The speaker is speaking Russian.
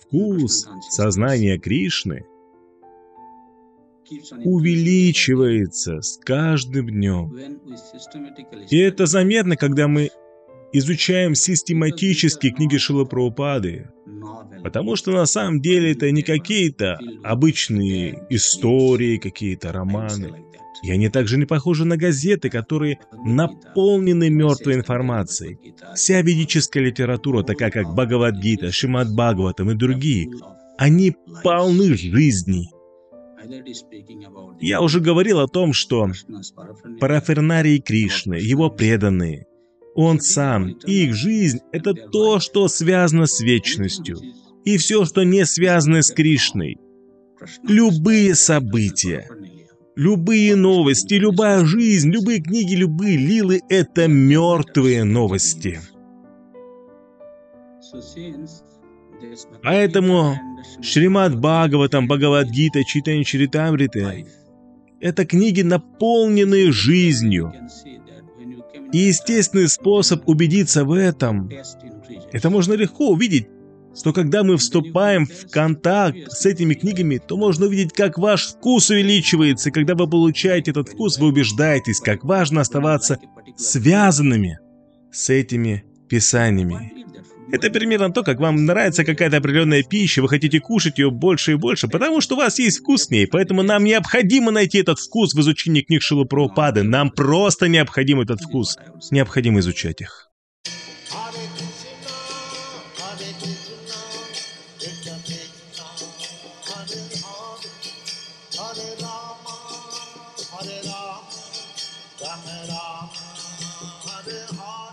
Вкус сознания Кришны увеличивается с каждым днем. И это заметно, когда мы изучаем систематически книги Шилапраупады, потому что на самом деле это не какие-то обычные истории, какие-то романы. И они также не похожи на газеты, которые наполнены мертвой информацией. Вся ведическая литература, такая как Бхагавадгита, Шимад Бхагаватам и другие, они полны жизни. Я уже говорил о том, что парафернарии Кришны, его преданные, он сам их жизнь — это то, что связано с вечностью. И все, что не связано с Кришной. Любые события, любые новости, любая жизнь, любые книги, любые лилы — это мертвые новости. Поэтому Шримад Бхагаватам, Бхагавадгита, Читань Чаритамрита — это книги, наполненные жизнью. И естественный способ убедиться в этом — это можно легко увидеть, что когда мы вступаем в контакт с этими книгами, то можно увидеть, как ваш вкус увеличивается, когда вы получаете этот вкус, вы убеждаетесь, как важно оставаться связанными с этими писаниями. Это примерно то, как вам нравится какая-то определенная пища, вы хотите кушать ее больше и больше, потому что у вас есть вкус к ней, поэтому нам необходимо найти этот вкус в изучении книг Шилупраупады. Нам просто необходим этот вкус. Необходимо изучать их. Hare Rama, Rama Rama, Hare Hare.